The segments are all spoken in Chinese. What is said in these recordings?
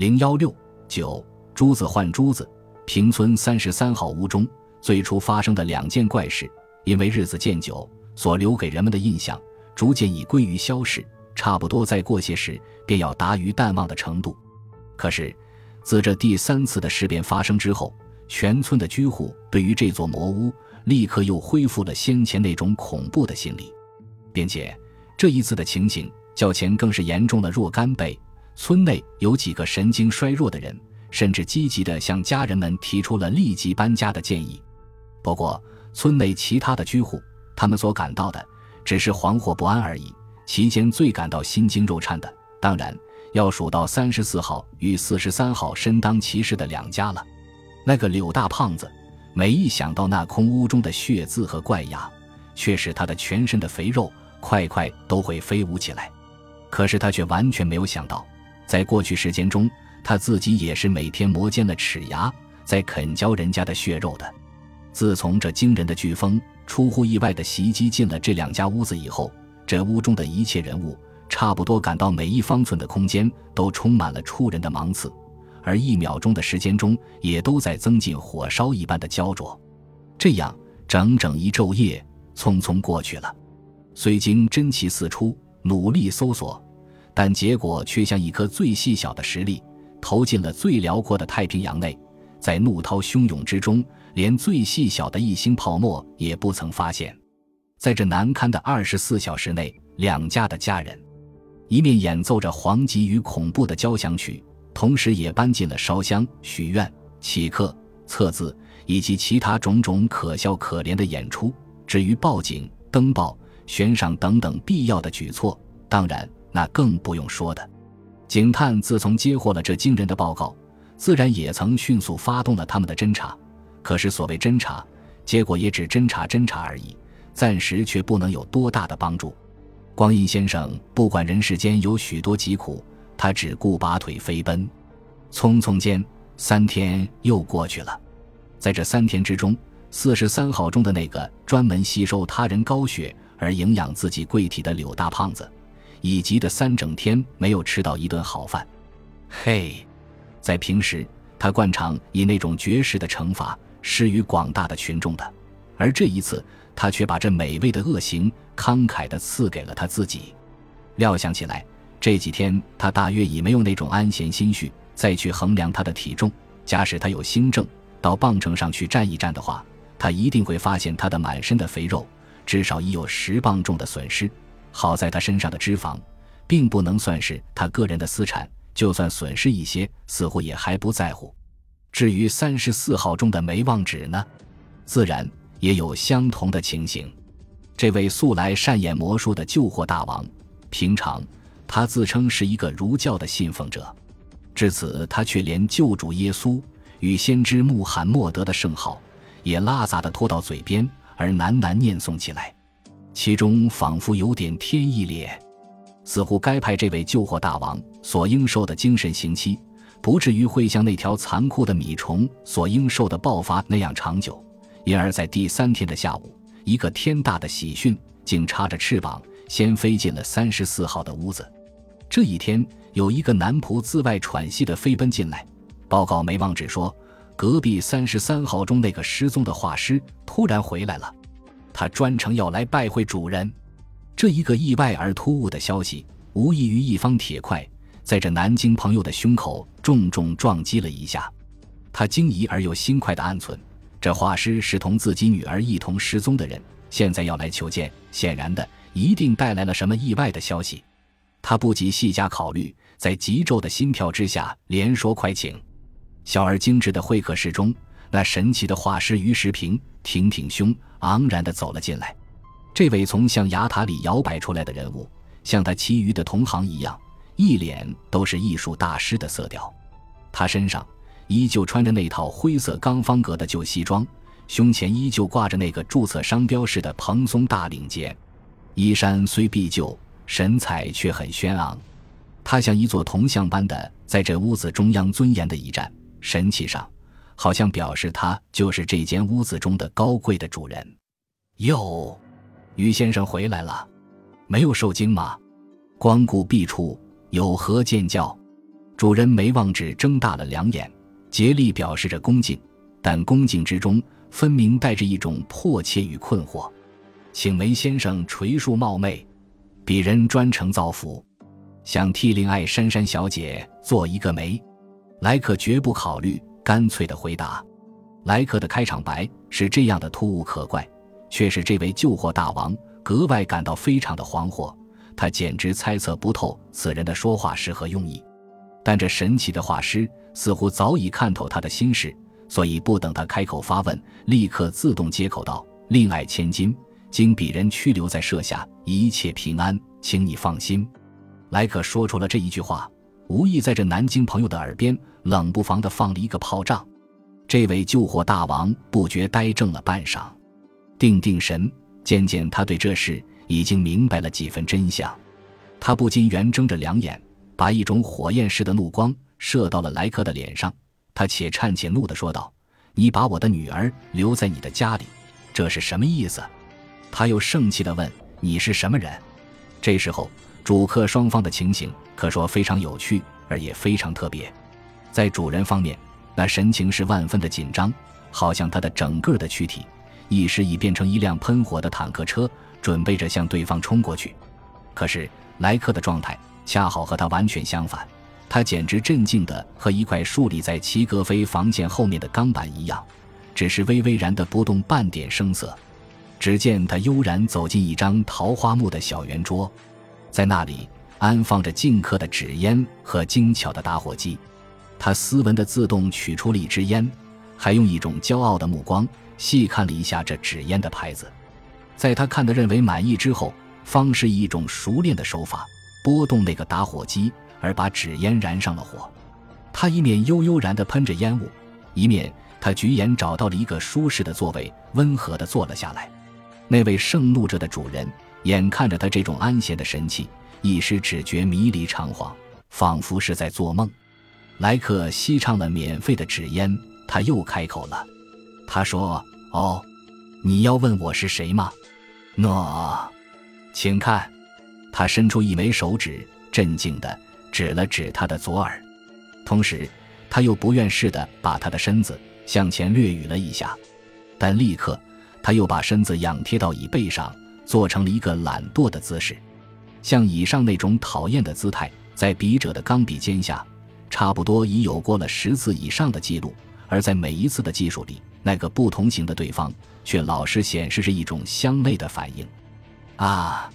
零幺六九珠子换珠子，平村三十三号屋中最初发生的两件怪事，因为日子渐久，所留给人们的印象逐渐已归于消逝，差不多再过些时便要达于淡忘的程度。可是，自这第三次的事变发生之后，全村的居户对于这座魔屋立刻又恢复了先前那种恐怖的心理，并且这一次的情形较前更是严重了若干倍。村内有几个神经衰弱的人，甚至积极地向家人们提出了立即搬家的建议。不过，村内其他的居户，他们所感到的只是惶惑不安而已。其间最感到心惊肉颤的，当然要数到三十四号与四十三号身当其事的两家了。那个柳大胖子，每一想到那空屋中的血渍和怪牙，却使他的全身的肥肉块块都会飞舞起来。可是他却完全没有想到。在过去时间中，他自己也是每天磨尖了齿牙在啃嚼人家的血肉的。自从这惊人的飓风出乎意外的袭击进了这两家屋子以后，这屋中的一切人物差不多感到每一方寸的空间都充满了出人的芒刺，而一秒钟的时间中也都在增进火烧一般的焦灼。这样整整一昼夜匆匆过去了，虽经真奇四出，努力搜索。但结果却像一颗最细小的石粒，投进了最辽阔的太平洋内，在怒涛汹涌之中，连最细小的一星泡沫也不曾发现。在这难堪的二十四小时内，两家的家人一面演奏着黄急与恐怖的交响曲，同时也搬进了烧香、许愿、乞客、测字以及其他种种可笑可怜的演出。至于报警、登报、悬赏等等必要的举措，当然。那更不用说的。警探自从接获了这惊人的报告，自然也曾迅速发动了他们的侦查。可是所谓侦查，结果也只侦查侦查而已，暂时却不能有多大的帮助。光阴先生不管人世间有许多疾苦，他只顾拔腿飞奔。匆匆间，三天又过去了。在这三天之中，四十三号中的那个专门吸收他人高血而营养自己贵体的柳大胖子。以及的三整天没有吃到一顿好饭，嘿，在平时他惯常以那种绝食的惩罚施于广大的群众的，而这一次他却把这美味的恶行慷慨地赐给了他自己。料想起来，这几天他大约已没有那种安闲心绪再去衡量他的体重。假使他有心症到磅秤上去站一站的话，他一定会发现他的满身的肥肉至少已有十磅重的损失。好在他身上的脂肪，并不能算是他个人的私产，就算损失一些，似乎也还不在乎。至于三十四号中的梅旺纸呢，自然也有相同的情形。这位素来善演魔术的救货大王，平常他自称是一个儒教的信奉者，至此他却连救主耶稣与先知穆罕默德的圣号，也拉杂的拖到嘴边，而喃喃念诵起来。其中仿佛有点天意咧，似乎该派这位救火大王所应受的精神刑期，不至于会像那条残酷的米虫所应受的爆发那样长久。因而，在第三天的下午，一个天大的喜讯竟插着翅膀，先飞进了三十四号的屋子。这一天，有一个男仆自外喘息的飞奔进来，报告梅旺只说，隔壁三十三号中那个失踪的画师突然回来了。他专程要来拜会主人，这一个意外而突兀的消息，无异于一方铁块，在这南京朋友的胸口重重撞击了一下。他惊疑而又心快的暗存：这画师是同自己女儿一同失踪的人，现在要来求见，显然的一定带来了什么意外的消息。他不及细加考虑，在急骤的心跳之下，连说快请。小而精致的会客室中。那神奇的画师于时平挺挺胸，昂然地走了进来。这位从象牙塔里摇摆出来的人物，像他其余的同行一样，一脸都是艺术大师的色调。他身上依旧穿着那套灰色钢方格的旧西装，胸前依旧挂着那个注册商标式的蓬松大领结。衣衫虽毕旧，神采却很轩昂。他像一座铜像般的在这屋子中央尊严的一站，神气上。好像表示他就是这间屋子中的高贵的主人。哟，于先生回来了，没有受惊吗？光顾壁处有何见教？主人梅旺止睁大了两眼，竭力表示着恭敬，但恭敬之中分明带着一种迫切与困惑。请梅先生垂恕冒昧，鄙人专程造福，想替令爱珊珊小姐做一个媒。来可绝不考虑，干脆的回答。莱克的开场白是这样的突兀可怪，却使这位救货大王格外感到非常的惶惑。他简直猜测不透此人的说话是何用意。但这神奇的画师似乎早已看透他的心事，所以不等他开口发问，立刻自动接口道：“令爱千金，经鄙人驱留在舍下，一切平安，请你放心。”莱克说出了这一句话，无意在这南京朋友的耳边冷不防地放了一个炮仗。这位救火大王不觉呆怔了半晌，定定神，渐渐他对这事已经明白了几分真相，他不禁圆睁着两眼。把一种火焰似的怒光射到了莱克的脸上，他且颤且怒地说道：“你把我的女儿留在你的家里，这是什么意思？”他又生气地问：“你是什么人？”这时候，主客双方的情形可说非常有趣，而也非常特别。在主人方面，那神情是万分的紧张，好像他的整个的躯体一时已变成一辆喷火的坦克车，准备着向对方冲过去。可是莱克的状态。恰好和他完全相反，他简直镇静的和一块竖立在齐格飞房间后面的钢板一样，只是微微然的不动半点声色。只见他悠然走进一张桃花木的小圆桌，在那里安放着净刻的纸烟和精巧的打火机。他斯文的自动取出了一支烟，还用一种骄傲的目光细看了一下这纸烟的牌子。在他看得认为满意之后，方是以一种熟练的手法。拨动那个打火机，而把纸烟燃上了火。他一面悠悠然地喷着烟雾，一面他举眼找到了一个舒适的座位，温和地坐了下来。那位盛怒着的主人眼看着他这种安闲的神气，一时只觉迷离长恍，仿佛是在做梦。莱克吸畅了免费的纸烟，他又开口了。他说：“哦，你要问我是谁吗？喏，请看。”他伸出一枚手指，镇静地指了指他的左耳，同时他又不愿似的把他的身子向前略捋了一下，但立刻他又把身子仰贴到椅背上，做成了一个懒惰的姿势，像以上那种讨厌的姿态，在笔者的钢笔尖下，差不多已有过了十次以上的记录，而在每一次的技术里，那个不同型的对方却老是显示着一种相类的反应，啊。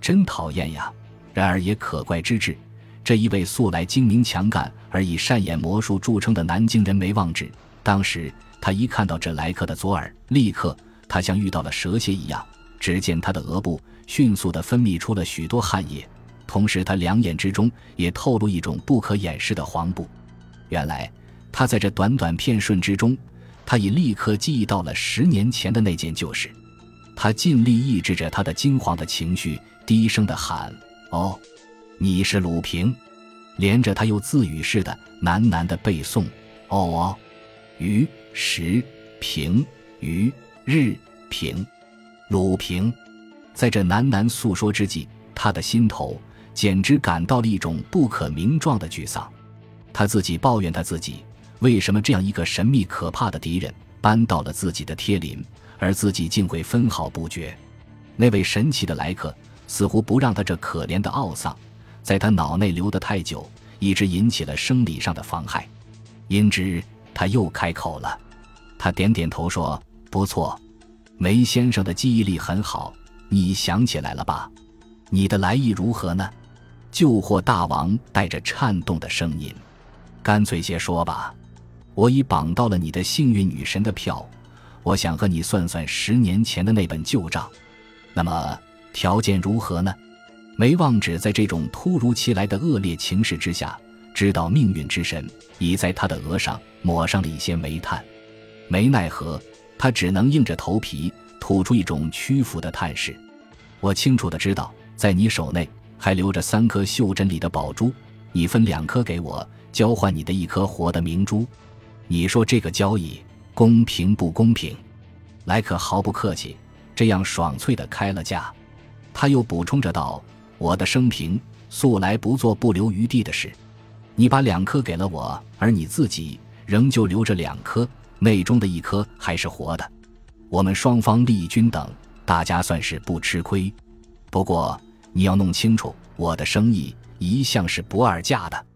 真讨厌呀！然而也可怪之至，这一位素来精明强干而以善演魔术著称的南京人梅旺志，当时他一看到这来客的左耳，立刻他像遇到了蛇蝎一样，只见他的额部迅速地分泌出了许多汗液，同时他两眼之中也透露一种不可掩饰的黄布。原来他在这短短片瞬之中，他已立刻记忆到了十年前的那件旧事，他尽力抑制着他的惊惶的情绪。低声的喊：“哦，你是鲁平。”连着他又自语似的喃喃的背诵：“哦哦，于时平于日平，鲁平。”在这喃喃诉说之际，他的心头简直感到了一种不可名状的沮丧。他自己抱怨他自己，为什么这样一个神秘可怕的敌人搬到了自己的贴邻，而自己竟会分毫不觉。那位神奇的来客。似乎不让他这可怜的懊丧，在他脑内留得太久，一直引起了生理上的妨害。因之，他又开口了。他点点头说：“不错，梅先生的记忆力很好，你想起来了吧？你的来意如何呢？”救货大王带着颤动的声音：“干脆些说吧，我已绑到了你的幸运女神的票，我想和你算算十年前的那本旧账。那么。”条件如何呢？梅旺止在这种突如其来的恶劣情势之下，知道命运之神已在他的额上抹上了一些煤炭，没奈何，他只能硬着头皮吐出一种屈服的叹息。我清楚的知道，在你手内还留着三颗袖珍里的宝珠，你分两颗给我，交换你的一颗活的明珠。你说这个交易公平不公平？莱克毫不客气，这样爽脆的开了价。他又补充着道：“我的生平素来不做不留余地的事，你把两颗给了我，而你自己仍旧留着两颗，内中的一颗还是活的。我们双方利益均等，大家算是不吃亏。不过你要弄清楚我的生意一向是不二价的。